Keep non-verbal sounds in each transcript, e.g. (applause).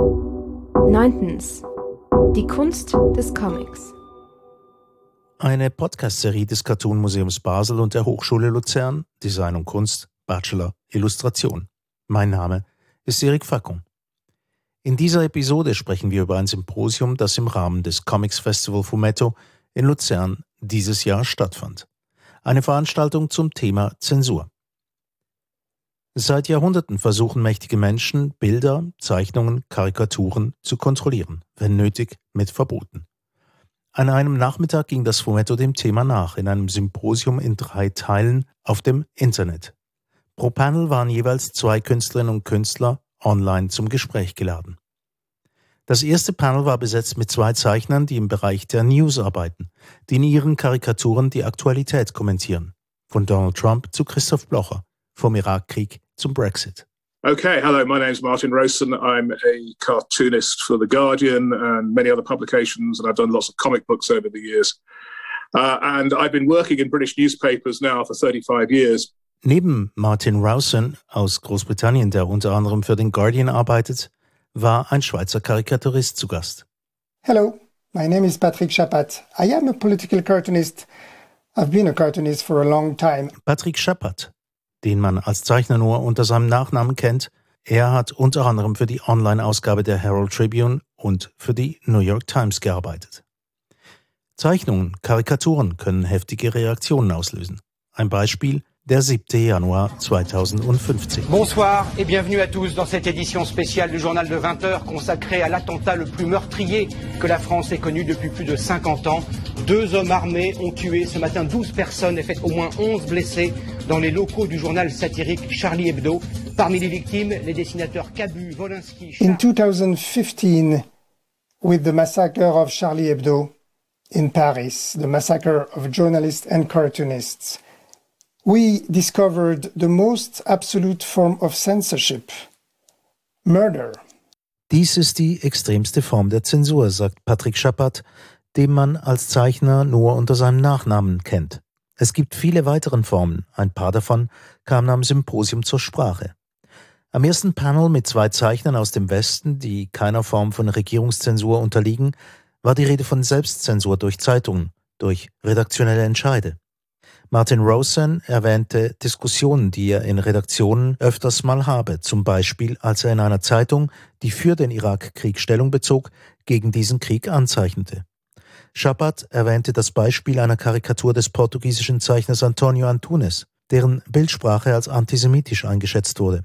Neuntens. Die Kunst des Comics. Eine Podcast-Serie des Cartoon Museums Basel und der Hochschule Luzern, Design und Kunst, Bachelor, Illustration. Mein Name ist Erik Fackung. In dieser Episode sprechen wir über ein Symposium, das im Rahmen des Comics Festival Fumetto in Luzern dieses Jahr stattfand. Eine Veranstaltung zum Thema Zensur. Seit Jahrhunderten versuchen mächtige Menschen, Bilder, Zeichnungen, Karikaturen zu kontrollieren, wenn nötig mit Verboten. An einem Nachmittag ging das Fumetto dem Thema nach in einem Symposium in drei Teilen auf dem Internet. Pro Panel waren jeweils zwei Künstlerinnen und Künstler online zum Gespräch geladen. Das erste Panel war besetzt mit zwei Zeichnern, die im Bereich der News arbeiten, die in ihren Karikaturen die Aktualität kommentieren. Von Donald Trump zu Christoph Blocher, vom Irakkrieg zum Brexit. Okay, hello, my name is Martin Rosen. I'm a cartoonist for The Guardian and many other publications, and I've done lots of comic books over the years. Uh, and I've been working in British newspapers now for 35 years. Neben Martin Rowson aus Großbritannien, der unter anderem für den Guardian arbeitet, war ein Schweizer Karikaturist zu Gast. Hello, my name is Patrick Chapat. I am a political cartoonist. I've been a cartoonist for a long time. Patrick Chapat den man als Zeichner nur unter seinem Nachnamen kennt. Er hat unter anderem für die Online-Ausgabe der Herald Tribune und für die New York Times gearbeitet. Zeichnungen, Karikaturen können heftige Reaktionen auslösen. Ein Beispiel der 7. Januar 2015. Bonsoir et bienvenue à tous dans cette édition spéciale du journal de 20 heures consacrée à l'attentat le plus meurtrier que la France ait connu depuis plus de 50 ans. Deux hommes armés ont tué ce matin 12 personnes et fait au moins 11 blessés dans les locaux du journal satirique Charlie Hebdo. Parmi les victimes, les dessinateurs Cabu, Volinsky. In 2015, with the massacre of Charlie Hebdo in Paris, the massacre of journalists and cartoonists, we discovered the most absolute form of censorship murder. Dies ist die extremste Form der Zensur, sagt Patrick Schappert, den man als Zeichner nur unter seinem Nachnamen kennt. Es gibt viele weitere Formen, ein paar davon kamen am Symposium zur Sprache. Am ersten Panel mit zwei Zeichnern aus dem Westen, die keiner Form von Regierungszensur unterliegen, war die Rede von Selbstzensur durch Zeitungen, durch redaktionelle Entscheide. Martin Rosen erwähnte Diskussionen, die er in Redaktionen öfters mal habe, zum Beispiel als er in einer Zeitung, die für den Irakkrieg Stellung bezog, gegen diesen Krieg anzeichnete. Schabat erwähnte das Beispiel einer Karikatur des portugiesischen Zeichners Antonio Antunes, deren Bildsprache als antisemitisch eingeschätzt wurde.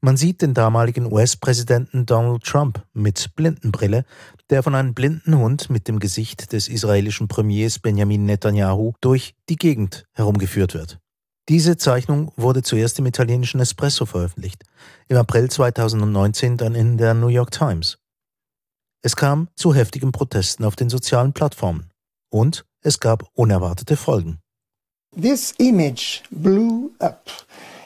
Man sieht den damaligen US-Präsidenten Donald Trump mit Blindenbrille, der von einem blinden Hund mit dem Gesicht des israelischen Premiers Benjamin Netanyahu durch die Gegend herumgeführt wird. Diese Zeichnung wurde zuerst im italienischen Espresso veröffentlicht, im April 2019 dann in der New York Times. Es kam zu heftigen Protesten auf den sozialen Plattformen und es gab unerwartete Folgen. This image blew up.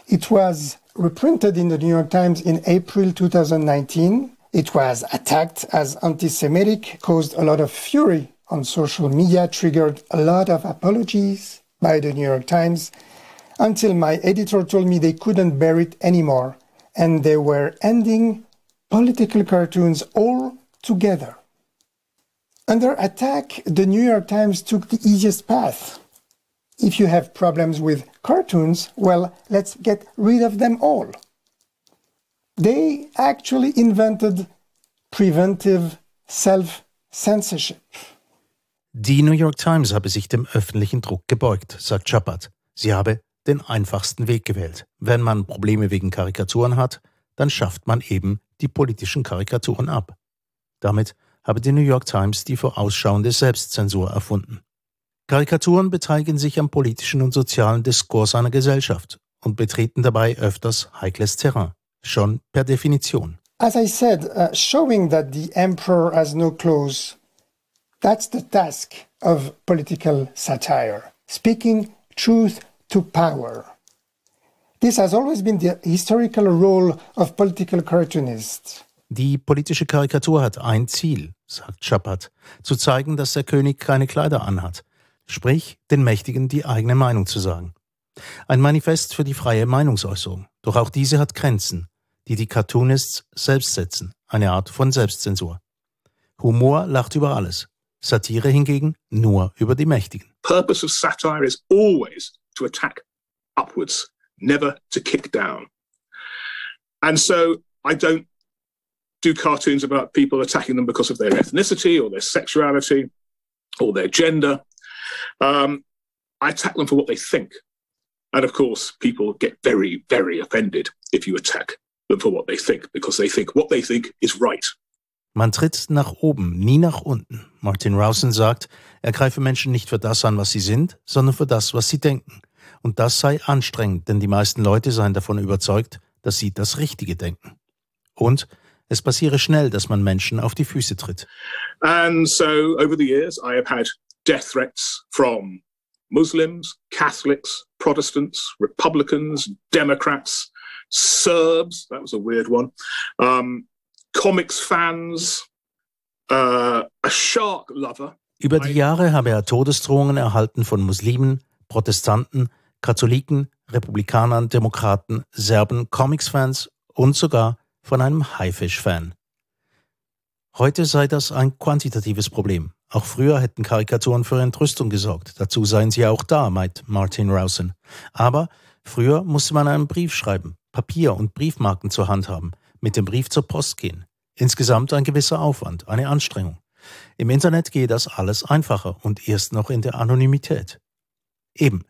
It was reprinted in the New York Times in April 2019. It was attacked as anti Semitic, caused a lot of fury on social media, triggered a lot of apologies by the New York Times, until my editor told me they couldn't bear it anymore and they were ending political cartoons all together. Under attack, the New York Times took the easiest path. If you have problems with cartoons, well, let's get rid of them all. They actually invented preventive self-censorship. Die New York Times habe sich dem öffentlichen Druck gebeugt, sagt Chapat. Sie habe den einfachsten Weg gewählt. Wenn man Probleme wegen Karikaturen hat, dann schafft man eben die politischen Karikaturen ab. Damit habe die New York Times die vorausschauende Selbstzensur erfunden. Karikaturen beteiligen sich am politischen und sozialen Diskurs einer Gesellschaft und betreten dabei öfters heikles Terrain, schon per Definition. As I said, uh, showing that the emperor has no clothes, that's the task of political satire. Speaking truth to power. This has always been the historical role of political cartoonists. Die politische Karikatur hat ein Ziel, sagt Chapat, zu zeigen, dass der König keine Kleider anhat, sprich den Mächtigen die eigene Meinung zu sagen. Ein Manifest für die freie Meinungsäußerung. Doch auch diese hat Grenzen, die die Cartoonists selbst setzen, eine Art von Selbstzensur. Humor lacht über alles, Satire hingegen nur über die Mächtigen. Purpose of satire is always to attack upwards, never to kick down. And so I don't do cartoons about people attacking them because of their ethnicity or their sexuality or their gender. Um, I attack them for what they think. And of course, people get very, very offended if you attack them for what they think, because they think what they think is right. Man tritt nach oben, nie nach unten. Martin Rowson sagt, er greife Menschen nicht für das an, was sie sind, sondern für das, was sie denken. Und das sei anstrengend, denn die meisten Leute seien davon überzeugt, dass sie das Richtige denken. Und es passiere schnell, dass man Menschen auf die Füße tritt. And so over the years I have had death threats from Muslims, Catholics, Protestants, Republicans, Democrats, Serbs, that was a weird one, um, comics fans, uh, a shark lover. Über die Jahre habe er Todesdrohungen erhalten von Muslimen, Protestanten, Katholiken, Republikanern, Demokraten, Serben, Comics-Fans und sogar von einem Haifisch-Fan. Heute sei das ein quantitatives Problem. Auch früher hätten Karikaturen für Entrüstung gesorgt. Dazu seien sie auch da, meint Martin Rowson. Aber früher musste man einen Brief schreiben, Papier und Briefmarken zur Hand haben, mit dem Brief zur Post gehen. Insgesamt ein gewisser Aufwand, eine Anstrengung. Im Internet gehe das alles einfacher und erst noch in der Anonymität. Eben,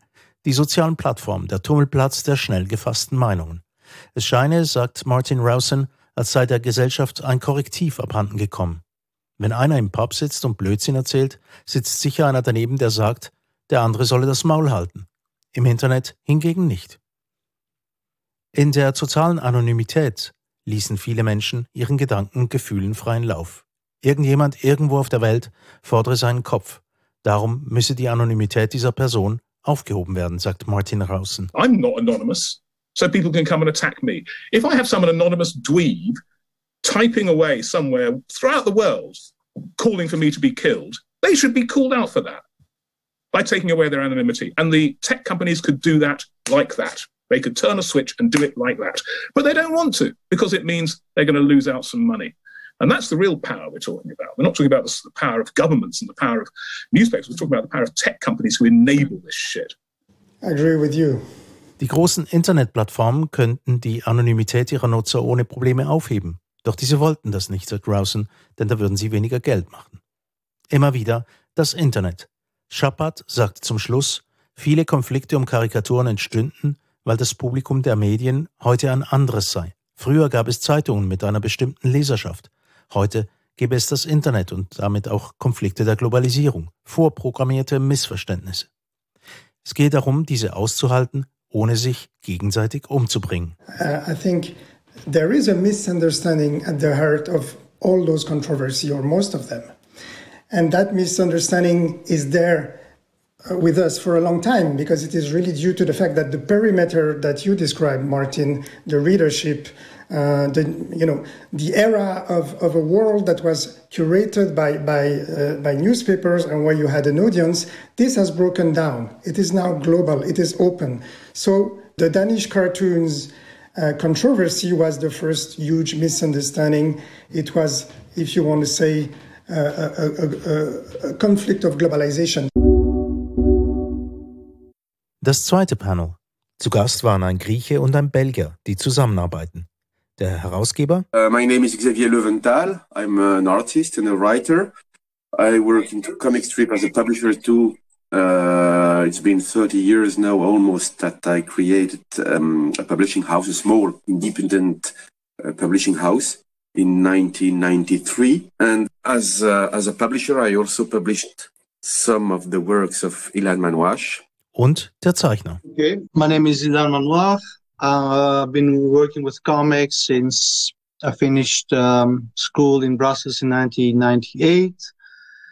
die sozialen Plattformen, der Tummelplatz der schnell gefassten Meinungen. Es scheine, sagt Martin Rowson, als sei der Gesellschaft ein Korrektiv abhanden gekommen. Wenn einer im Pub sitzt und Blödsinn erzählt, sitzt sicher einer daneben, der sagt, der andere solle das Maul halten. Im Internet hingegen nicht. In der totalen Anonymität ließen viele Menschen ihren Gedanken und Gefühlen freien Lauf. Irgendjemand irgendwo auf der Welt fordere seinen Kopf. Darum müsse die Anonymität dieser Person aufgehoben werden, sagt Martin Rausen. I'm not anonymous, so people can come and attack me. If I have some anonymous dweeb typing away somewhere throughout the world, calling for me to be killed, they should be called out for that by taking away their anonymity. And the tech companies could do that like that. They could turn a switch and do it like that. But they don't want to because it means they're going to lose out some money. And that's the real power we're talking about. We're not talking about the power of governments and the power of newspapers. We're talking about the power of tech companies who enable this shit. I agree with you. Die großen Internetplattformen könnten die Anonymität ihrer Nutzer ohne Probleme aufheben. Doch diese wollten das nicht, sagt Rousen, denn da würden sie weniger Geld machen. Immer wieder das Internet. Schapat sagt zum Schluss, viele Konflikte um Karikaturen entstünden, weil das Publikum der Medien heute ein anderes sei. Früher gab es Zeitungen mit einer bestimmten Leserschaft. Heute gäbe es das Internet und damit auch Konflikte der Globalisierung, vorprogrammierte Missverständnisse. Es geht darum, diese auszuhalten, ohne sich gegenseitig umzubringen. Uh, I think there is a misunderstanding at the heart of all those controversy or most of them. And that misunderstanding is there uh, with us for a long time because it is really due to the fact that the perimeter that you described, Martin, the readership, uh, the you know the era of, of a world that was curated by by uh, by newspapers and where you had an audience this has broken down. It is now global. It is open. So the danish cartoons uh, controversy was the first huge misunderstanding. It was if you want to say uh, a, a, a, a conflict of globalization. Das zweite Panel. Zu Gast waren ein Grieche und ein Belgier, die zusammenarbeiten. Der Herausgeber? Uh, my name is Xavier Leventhal. I'm an artist and a writer. I work in comic strip as a publisher too. Uh, it's been 30 years now almost that I created um, a publishing house, a small independent uh, publishing house in 1993. And as, uh, as a publisher, I also published some of the works of Ilan Manouach. Und der Zeichner. Okay, my name is Ilan Manouach. Uh, I've been working with comics since I finished um, school in Brussels in 1998.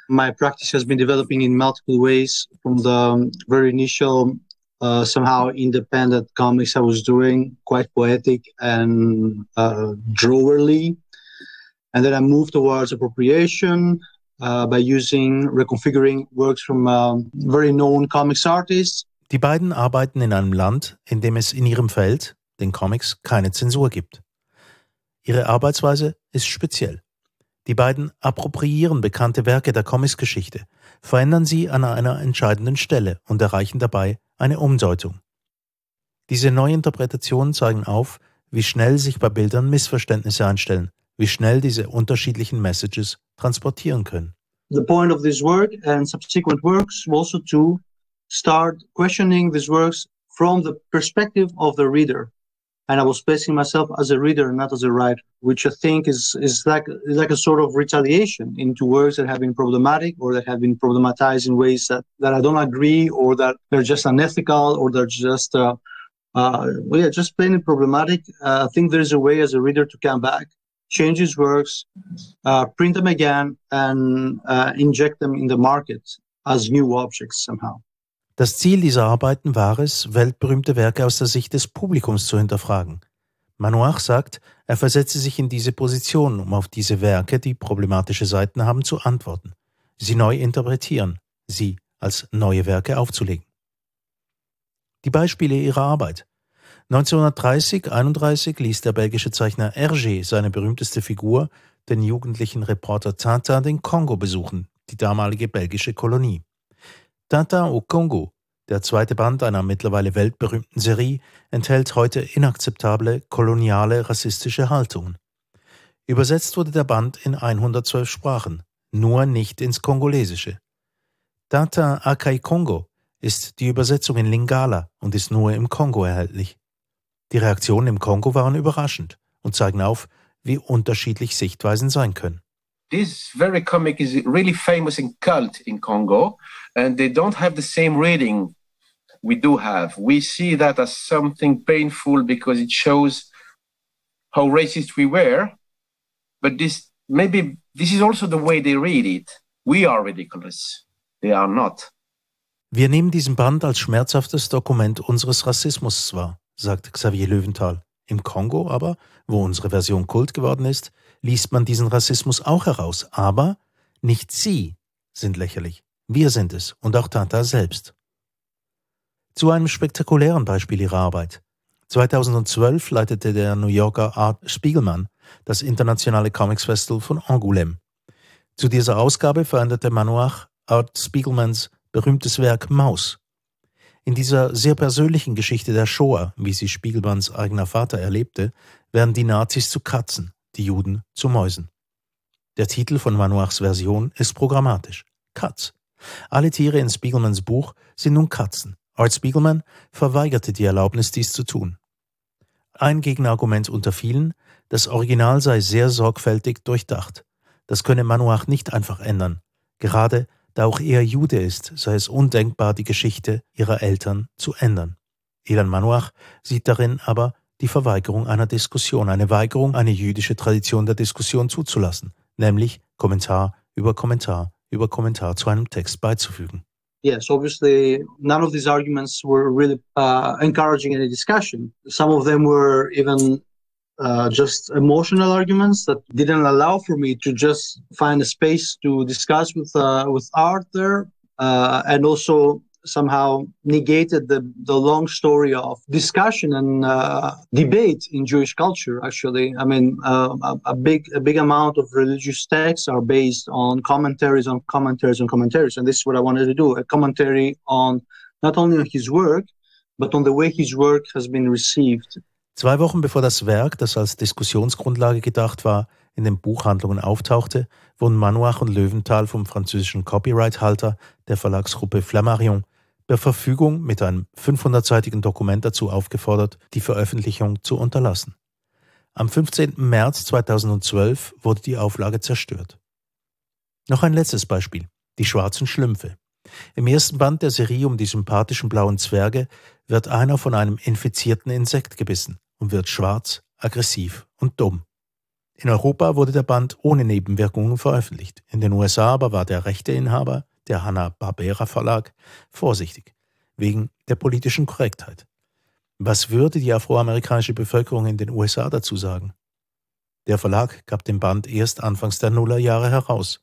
My practice has been developing in multiple ways from the very initial, uh, somehow independent comics I was doing, quite poetic and uh, drawerly. And then I moved towards appropriation uh, by using, reconfiguring works from um, very known comics artists Die beiden arbeiten in einem Land, in dem es in ihrem Feld, den Comics, keine Zensur gibt. Ihre Arbeitsweise ist speziell. Die beiden appropriieren bekannte Werke der Comics-Geschichte, verändern sie an einer entscheidenden Stelle und erreichen dabei eine Umdeutung. Diese Neuinterpretationen zeigen auf, wie schnell sich bei Bildern Missverständnisse einstellen, wie schnell diese unterschiedlichen Messages transportieren können. The point of this work and subsequent works was also to start questioning these works from the perspective of the reader. And I was placing myself as a reader, not as a writer, which I think is, is like, like a sort of retaliation into works that have been problematic or that have been problematized in ways that, that I don't agree or that they're just unethical or they're just, uh, uh, well, yeah, just plain problematic. Uh, I think there's a way as a reader to come back, change his works, uh, print them again, and uh, inject them in the market as new objects somehow. Das Ziel dieser Arbeiten war es, weltberühmte Werke aus der Sicht des Publikums zu hinterfragen. Manoach sagt, er versetze sich in diese Position, um auf diese Werke, die problematische Seiten haben, zu antworten, sie neu interpretieren, sie als neue Werke aufzulegen. Die Beispiele ihrer Arbeit. 1930-31 ließ der belgische Zeichner Hergé seine berühmteste Figur, den jugendlichen Reporter Tintin, den Kongo besuchen, die damalige belgische Kolonie. Tintin au Congo, der zweite Band einer mittlerweile weltberühmten Serie, enthält heute inakzeptable koloniale rassistische Haltungen. Übersetzt wurde der Band in 112 Sprachen, nur nicht ins Kongolesische. Tintin Akai Kongo ist die Übersetzung in Lingala und ist nur im Kongo erhältlich. Die Reaktionen im Kongo waren überraschend und zeigen auf, wie unterschiedlich Sichtweisen sein können. This very comic is really famous in cult in Congo, and they don't have the same reading we do have. We see that as something painful because it shows how racist we were, but this maybe this is also the way they read it. We are ridiculous. They are not. Wir nehmen diesen Band als schmerzhaftes Dokument unseres Rassismus wahr, sagt Xavier Löwenthal. Im Kongo aber, wo unsere Version Kult geworden ist, liest man diesen Rassismus auch heraus. Aber nicht Sie sind lächerlich. Wir sind es und auch Tata selbst. Zu einem spektakulären Beispiel ihrer Arbeit. 2012 leitete der New Yorker Art Spiegelmann das internationale Comics Festival von Angoulême. Zu dieser Ausgabe veränderte Manoach Art Spiegelmans berühmtes Werk Maus. In dieser sehr persönlichen Geschichte der Shoah, wie sie Spiegelmanns eigener Vater erlebte, werden die Nazis zu Katzen, die Juden zu Mäusen. Der Titel von Manoachs Version ist programmatisch. Katz. Alle Tiere in Spiegelmans Buch sind nun Katzen. Art Spiegelman verweigerte die Erlaubnis, dies zu tun. Ein Gegenargument unter vielen, das Original sei sehr sorgfältig durchdacht. Das könne Manoach nicht einfach ändern. Gerade da auch er Jude ist, sei es undenkbar, die Geschichte ihrer Eltern zu ändern. Elan Manoach sieht darin aber die Verweigerung einer Diskussion, eine Weigerung, eine jüdische Tradition der Diskussion zuzulassen, nämlich Kommentar über Kommentar über Kommentar zu einem Text beizufügen. Yes, obviously, none of these arguments were really uh, encouraging any discussion. Some of them were even uh, just emotional arguments that didn't allow for me to just find a space to discuss with uh, with art there, uh, and also somehow negated the, the long story of discussion and uh, debate in Jewish culture. Actually, I mean, uh, a, a, big a big amount of religious texts are based on commentaries on commentaries on commentaries, and this is what I wanted to do: a commentary on not only on his work, but on the way his work has been received. Zwei Wochen bevor das Werk, das als Diskussionsgrundlage gedacht war, in den Buchhandlungen auftauchte, wurden Manuach und Löwenthal vom französischen Copyright-Halter der Verlagsgruppe Flammarion per Verfügung mit einem 500-seitigen Dokument dazu aufgefordert, die Veröffentlichung zu unterlassen. Am 15. März 2012 wurde die Auflage zerstört. Noch ein letztes Beispiel. Die schwarzen Schlümpfe. Im ersten Band der Serie um die sympathischen blauen Zwerge wird einer von einem infizierten Insekt gebissen und wird schwarz, aggressiv und dumm. In Europa wurde der Band ohne Nebenwirkungen veröffentlicht. In den USA aber war der Rechteinhaber der Hanna-Barbera Verlag, vorsichtig, wegen der politischen Korrektheit. Was würde die afroamerikanische Bevölkerung in den USA dazu sagen? Der Verlag gab den Band erst anfangs der Nullerjahre heraus,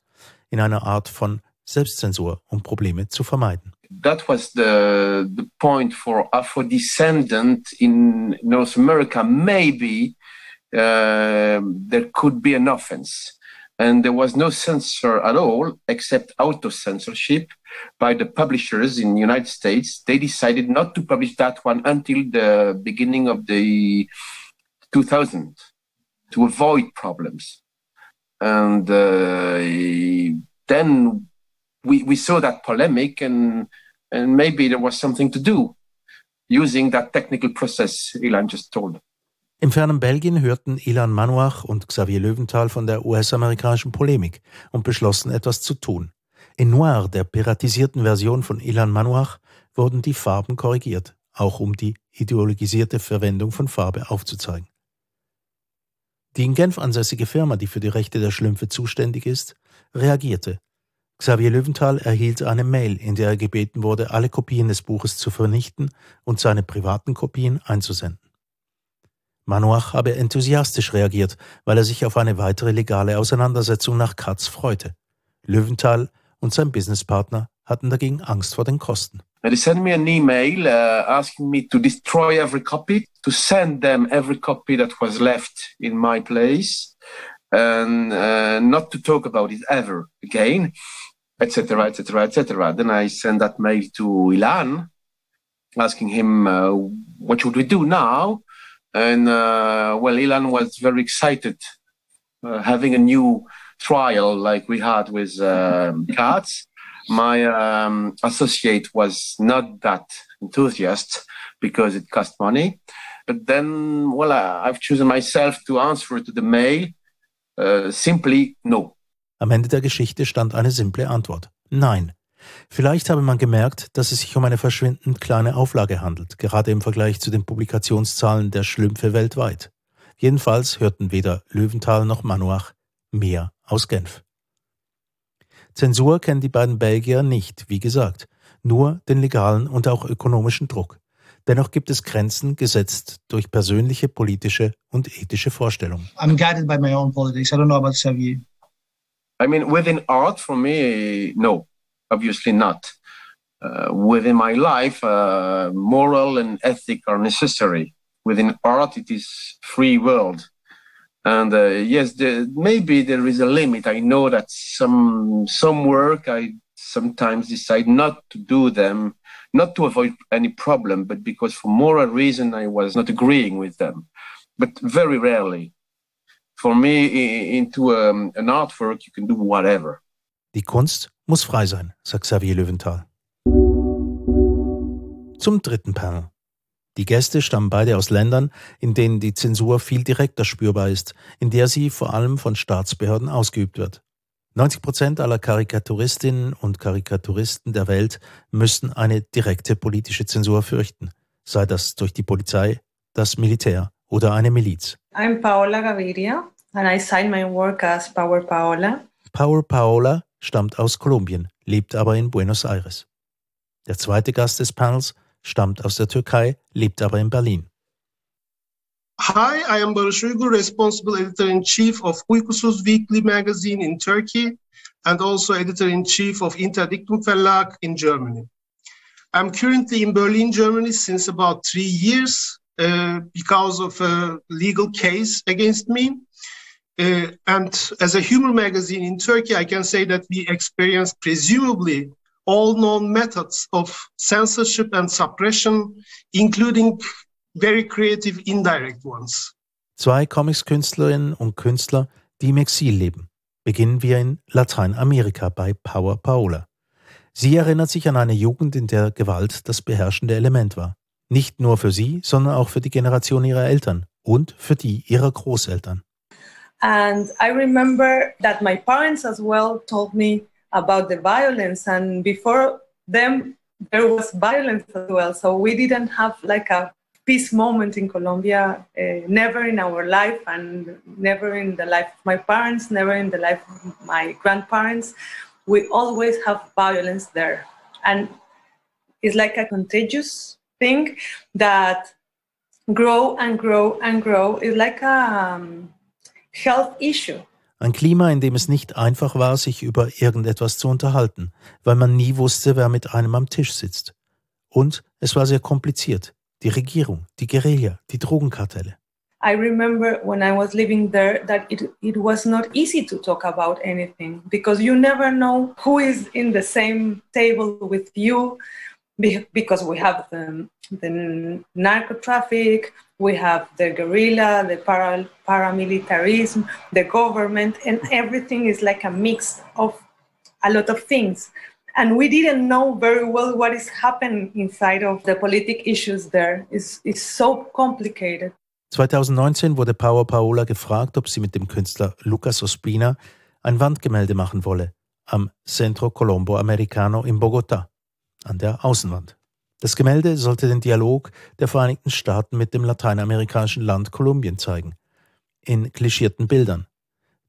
in einer Art von Selbstzensur, um Probleme zu vermeiden. That was the, the point for Afro-descendant in North America, maybe uh, there could be an offense. And there was no censor at all, except auto censorship by the publishers in the United States. They decided not to publish that one until the beginning of the 2000 to avoid problems. And uh, then we, we saw that polemic, and, and maybe there was something to do using that technical process Ilan just told. Im fernen Belgien hörten Ilan Manuach und Xavier Löwenthal von der US-amerikanischen Polemik und beschlossen, etwas zu tun. In Noir, der piratisierten Version von Ilan Manuach, wurden die Farben korrigiert, auch um die ideologisierte Verwendung von Farbe aufzuzeigen. Die in Genf ansässige Firma, die für die Rechte der Schlümpfe zuständig ist, reagierte. Xavier Löwenthal erhielt eine Mail, in der er gebeten wurde, alle Kopien des Buches zu vernichten und seine privaten Kopien einzusenden. Manuach habe enthusiastisch reagiert, weil er sich auf eine weitere legale Auseinandersetzung nach Katz freute. Löwenthal und sein Businesspartner hatten dagegen Angst vor den Kosten. They sent me an email uh, asking me to destroy every copy, to send them every copy that was left in my place, and uh, not to talk about it ever again, etc., etc., etc. Then I sent that mail to Ilan, asking him uh, what should we do now. And uh, well, Ilan was very excited uh, having a new trial like we had with um, (laughs) cats. My um, associate was not that enthusiastic because it cost money. But then, well, I, have chosen myself to answer to the mail uh, simply no. Am Ende der Geschichte stand eine simple Antwort. Nein. Vielleicht habe man gemerkt, dass es sich um eine verschwindend kleine Auflage handelt, gerade im Vergleich zu den Publikationszahlen der Schlümpfe weltweit. Jedenfalls hörten weder Löwenthal noch Manuach mehr aus Genf. Zensur kennen die beiden Belgier nicht, wie gesagt, nur den legalen und auch ökonomischen Druck. Dennoch gibt es Grenzen gesetzt durch persönliche, politische und ethische Vorstellungen. I'm guided by my own politics. I don't know about Xavier. I mean, within art, for me, no. Obviously not. Uh, within my life, uh, moral and ethic are necessary. Within art, it is free world. And uh, yes, the, maybe there is a limit. I know that some some work I sometimes decide not to do them, not to avoid any problem, but because for moral reason I was not agreeing with them. But very rarely. For me, into um, an artwork, you can do whatever. Die Kunst muss frei sein, sagt Xavier Löwenthal. Zum dritten Panel. Die Gäste stammen beide aus Ländern, in denen die Zensur viel direkter spürbar ist, in der sie vor allem von Staatsbehörden ausgeübt wird. 90 Prozent aller Karikaturistinnen und Karikaturisten der Welt müssen eine direkte politische Zensur fürchten, sei das durch die Polizei, das Militär oder eine Miliz. I'm Paola Gaviria and I sign my work as Power Paola. Power Paola stammt aus Kolumbien, lebt aber in Buenos Aires. Der zweite Gast des Panels stammt aus der Türkei, lebt aber in Berlin. Hi, I am Barış Uygur, responsible editor-in-chief of Uykusuz Weekly magazine in Turkey and also editor-in-chief of Interdictum Verlag in Germany. I'm currently in Berlin, Germany since about three years uh, because of a legal case against me. Uh, and as a humor magazine in Turkey, I can say that we experience presumably all known methods of censorship and suppression, including very creative indirect ones. Zwei Comics-Künstlerinnen und Künstler, die im Exil leben. Beginnen wir in Lateinamerika bei Power Paola. Sie erinnert sich an eine Jugend, in der Gewalt das beherrschende Element war. Nicht nur für sie, sondern auch für die Generation ihrer Eltern und für die ihrer Großeltern. And I remember that my parents as well told me about the violence, and before them, there was violence as well. So we didn't have like a peace moment in Colombia, uh, never in our life, and never in the life of my parents, never in the life of my grandparents. We always have violence there. And it's like a contagious thing that grow and grow and grow. It's like a um. Ein Klima, in dem es nicht einfach war, sich über irgendetwas zu unterhalten, weil man nie wusste, wer mit einem am Tisch sitzt. Und es war sehr kompliziert. Die Regierung, die Guerilla, die Drogenkartelle. I remember when I was living there that it, it was not easy to talk about anything because you never know who is in the same table with you because we have the, the narco traffic, we have the guerrilla, the para, paramilitarism, the government, and everything is like a mix of a lot of things. And we didn't know very well what is happening inside of the politic issues there. It's, it's so complicated. 2019 wurde Power Paola gefragt, ob sie mit dem Künstler Lucas Ospina ein Wandgemälde machen wolle am Centro Colombo Americano in Bogotá, an der Außenwand. Das Gemälde sollte den Dialog der Vereinigten Staaten mit dem lateinamerikanischen Land Kolumbien zeigen, in klischierten Bildern.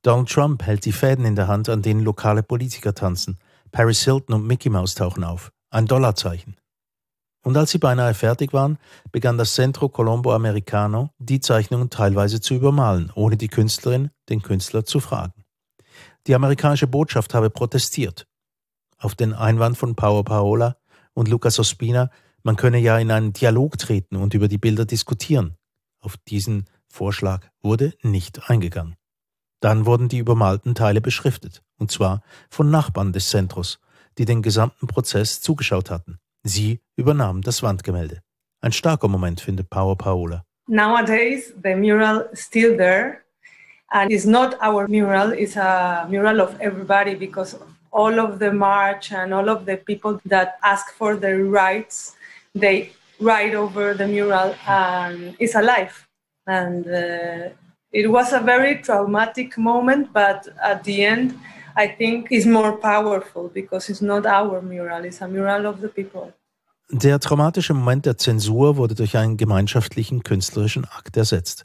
Donald Trump hält die Fäden in der Hand, an denen lokale Politiker tanzen. Paris Hilton und Mickey Mouse tauchen auf. Ein Dollarzeichen. Und als sie beinahe fertig waren, begann das Centro Colombo Americano, die Zeichnungen teilweise zu übermalen, ohne die Künstlerin den Künstler zu fragen. Die amerikanische Botschaft habe protestiert. Auf den Einwand von Paolo Paola und Lucas Ospina, man könne ja in einen Dialog treten und über die Bilder diskutieren. Auf diesen Vorschlag wurde nicht eingegangen. Dann wurden die übermalten Teile beschriftet, und zwar von Nachbarn des Centros, die den gesamten Prozess zugeschaut hatten. Sie übernahm das Wandgemälde. Ein starker Moment findet Paolo Paola. Nowadays, the mural is still there. And it's not our mural, it's a mural of everybody because all of the march and all of the people that ask for their rights, they write over the mural and it's alive. And uh, it was a very traumatic moment, but at the end, I think is more powerful because it's not our mural, it's a mural of the people. Der traumatische Moment der Zensur wurde durch einen gemeinschaftlichen künstlerischen Akt ersetzt.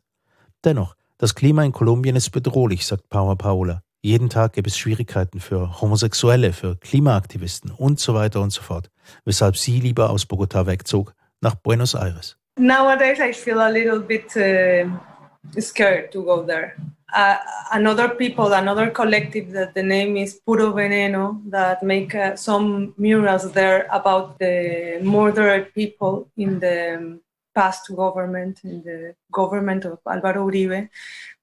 Dennoch, das Klima in Kolumbien ist bedrohlich, sagt Paula Paola. Jeden Tag gibt es Schwierigkeiten für Homosexuelle, für Klimaaktivisten und so weiter und so fort, weshalb sie lieber aus Bogotá wegzog nach Buenos Aires. Nowadays I feel a little bit uh, scared to go there. uh, another people, another collective that the name is Puro Veneno that make uh, some murals there about the murdered people in the past government, in the government of Alvaro Uribe.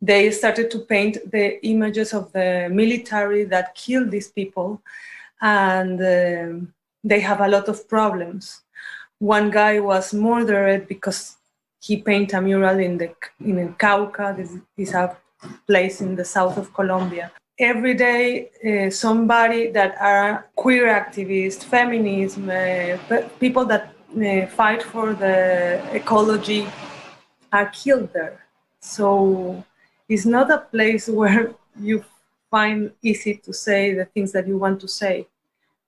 They started to paint the images of the military that killed these people, and um, they have a lot of problems. One guy was murdered because he painted a mural in the in Cauca. This is a place in the south of Colombia. Every day, uh, somebody that are queer activists, feminism, uh, people that uh, fight for the ecology are killed there. So it's not a place (laughs) where you find easy to say the things that you want to say.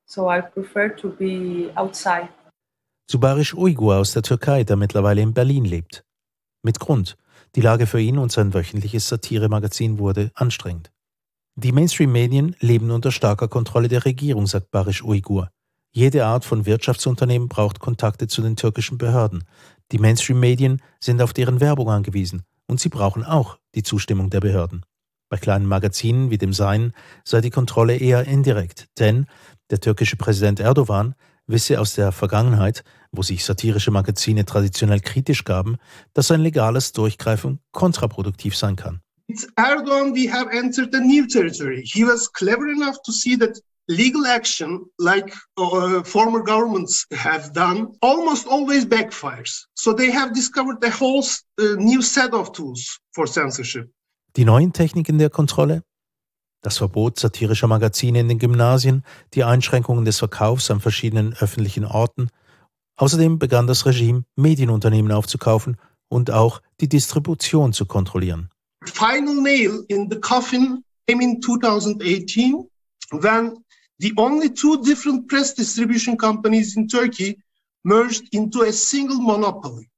So I prefer to be outside. Zu Barisch Uygur aus der Türkei, der mittlerweile in Berlin lebt. Mit Grund. Die Lage für ihn und sein wöchentliches Satiremagazin wurde anstrengend. Die Mainstream-Medien leben unter starker Kontrolle der Regierung, sagt Barisch Uigur. Jede Art von Wirtschaftsunternehmen braucht Kontakte zu den türkischen Behörden. Die Mainstream-Medien sind auf deren Werbung angewiesen und sie brauchen auch die Zustimmung der Behörden. Bei kleinen Magazinen wie dem Seinen sei die Kontrolle eher indirekt, denn der türkische Präsident Erdogan wisse aus der Vergangenheit, wo sich satirische Magazine traditionell kritisch gaben, dass ein legales Durchgreifen kontraproduktiv sein kann. It's Erdogan we have entered a new territory. He was clever enough to see that legal action, like uh, former governments have done, almost always backfires. So they have discovered a whole uh, new set of tools for censorship. Die neuen Techniken der Kontrolle? Das Verbot satirischer Magazine in den Gymnasien, die Einschränkungen des Verkaufs an verschiedenen öffentlichen Orten Außerdem begann das Regime, Medienunternehmen aufzukaufen und auch die Distribution zu kontrollieren. Final nail in the coffin came in 2018 when the only two different press distribution companies in Turkey merged into a single monopoly.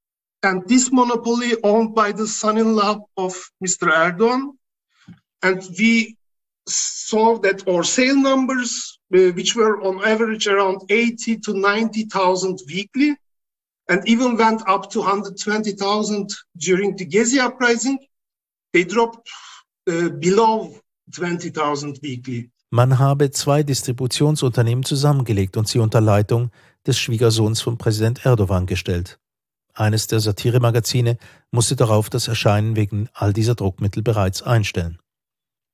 And this monopoly owned by the son-in-law of Mr. Erdogan. And we saw that our sale numbers uh, which were on average around 80 to 90,000 weekly, and even went up to 120,000 during the Gezi uprising. They dropped uh, below 20,000 weekly. Man habe zwei Distributionsunternehmen zusammengelegt und sie unter Leitung des Schwiegersohns von Präsident Erdogan gestellt. Eines der Satiremagazine musste darauf das Erscheinen wegen all dieser Druckmittel bereits einstellen.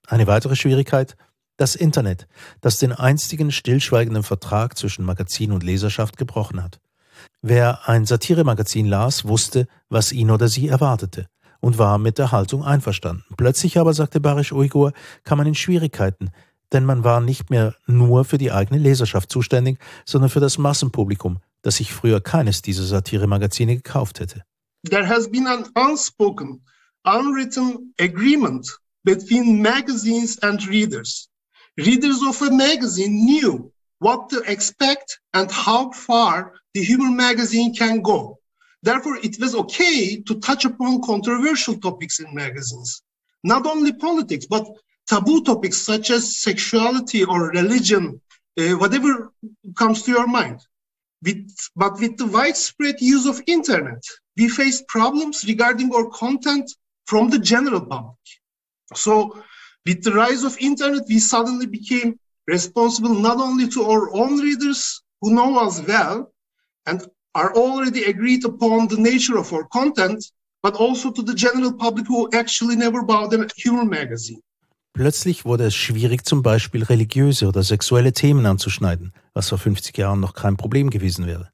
Eine weitere Schwierigkeit das Internet, das den einstigen stillschweigenden Vertrag zwischen Magazin und Leserschaft gebrochen hat. Wer ein Satiremagazin las, wusste, was ihn oder sie erwartete und war mit der Haltung einverstanden. Plötzlich aber, sagte Barisch Uigur, kam man in Schwierigkeiten, denn man war nicht mehr nur für die eigene Leserschaft zuständig, sondern für das Massenpublikum, das sich früher keines dieser Satiremagazine gekauft hätte. There has been an unspoken, unwritten agreement between magazines and readers. Readers of a magazine knew what to expect and how far the humor magazine can go. Therefore, it was okay to touch upon controversial topics in magazines. Not only politics, but taboo topics such as sexuality or religion, uh, whatever comes to your mind. With, but with the widespread use of internet, we face problems regarding our content from the general public. So with the rise of internet, we suddenly became responsible not only to our own readers who know us well and are already agreed upon the nature of our content, but also to the general public who actually never bought a humor magazine. Plötzlich wurde es schwierig, zum Beispiel religiöse oder sexuelle Themen anzuschneiden, was vor 50 Jahren noch kein Problem gewesen wäre.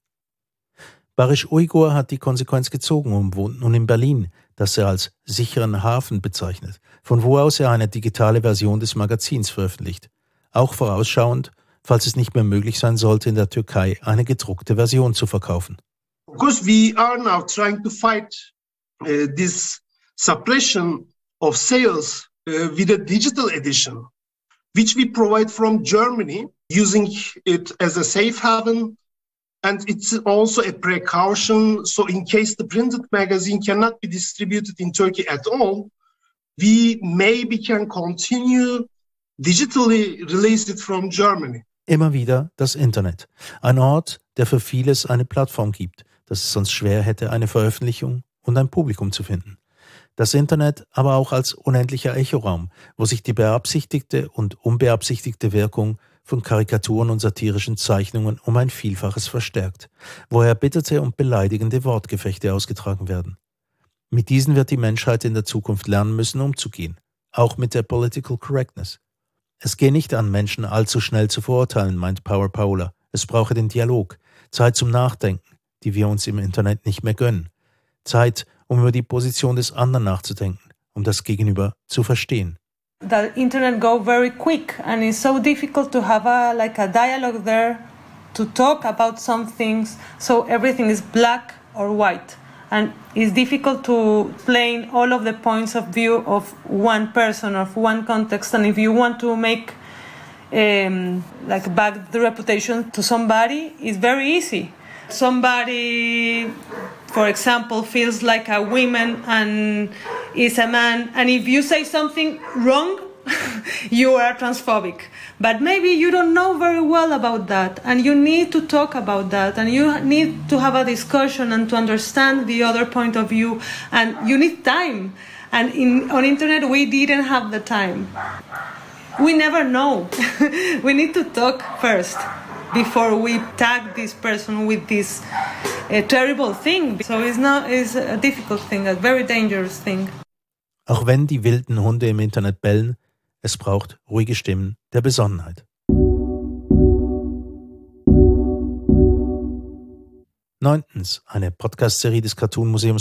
Barisch Uigur hat die Konsequenz gezogen und wohnt nun in Berlin, das er als sicheren Hafen bezeichnet, von wo aus er eine digitale Version des Magazins veröffentlicht. Auch vorausschauend, falls es nicht mehr möglich sein sollte, in der Türkei eine gedruckte Version zu verkaufen. Uh, of uh, with a digital edition, which we provide from Germany, using it as a safe haven. And it's also a precaution. So, in case the printed magazine cannot be distributed in Turkey at all, we maybe can continue digitally release it from Germany. Immer wieder das Internet. Ein Ort, der für vieles eine Plattform gibt, dass es sonst schwer hätte, eine Veröffentlichung und ein Publikum zu finden. Das Internet aber auch als unendlicher Echoraum, wo sich die beabsichtigte und unbeabsichtigte Wirkung von Karikaturen und satirischen Zeichnungen um ein Vielfaches verstärkt, wo erbitterte und beleidigende Wortgefechte ausgetragen werden. Mit diesen wird die Menschheit in der Zukunft lernen müssen, umzugehen, auch mit der Political Correctness. Es gehe nicht an, Menschen allzu schnell zu verurteilen, meint Power Paula. Es brauche den Dialog, Zeit zum Nachdenken, die wir uns im Internet nicht mehr gönnen. Zeit, um über die Position des anderen nachzudenken, um das Gegenüber zu verstehen. The internet go very quick and it's so difficult to have a like a dialogue there to talk about some things so everything is black or white. And it's difficult to explain all of the points of view of one person of one context. And if you want to make um, like back the reputation to somebody it's very easy. Somebody for example feels like a woman and is a man. And if you say something wrong (laughs) you are transphobic. But maybe you don't know very well about that and you need to talk about that and you need to have a discussion and to understand the other point of view. And you need time. And in on internet we didn't have the time. We never know. (laughs) We need to talk first before we tag this person with this uh, terrible thing so it's not it's a difficult thing a very dangerous thing Auch wenn die wilden Hunde im Internet bellen, es braucht ruhige Stimmen der Besonnenheit. Neuntens, eine Podcast-Serie des Cartoon Museums